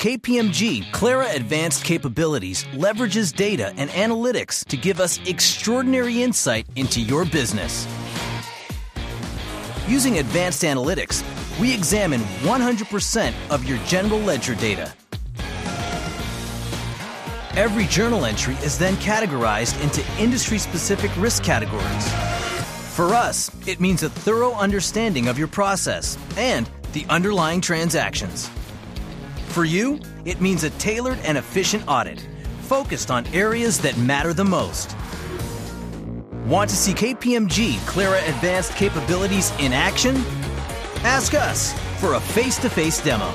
KPMG Clara Advanced Capabilities leverages data and analytics to give us extraordinary insight into your business. Using advanced analytics, we examine 100% of your general ledger data. Every journal entry is then categorized into industry specific risk categories. For us, it means a thorough understanding of your process and the underlying transactions. For you, it means a tailored and efficient audit focused on areas that matter the most. Want to see KPMG Clara Advanced Capabilities in action? Ask us for a face to face demo.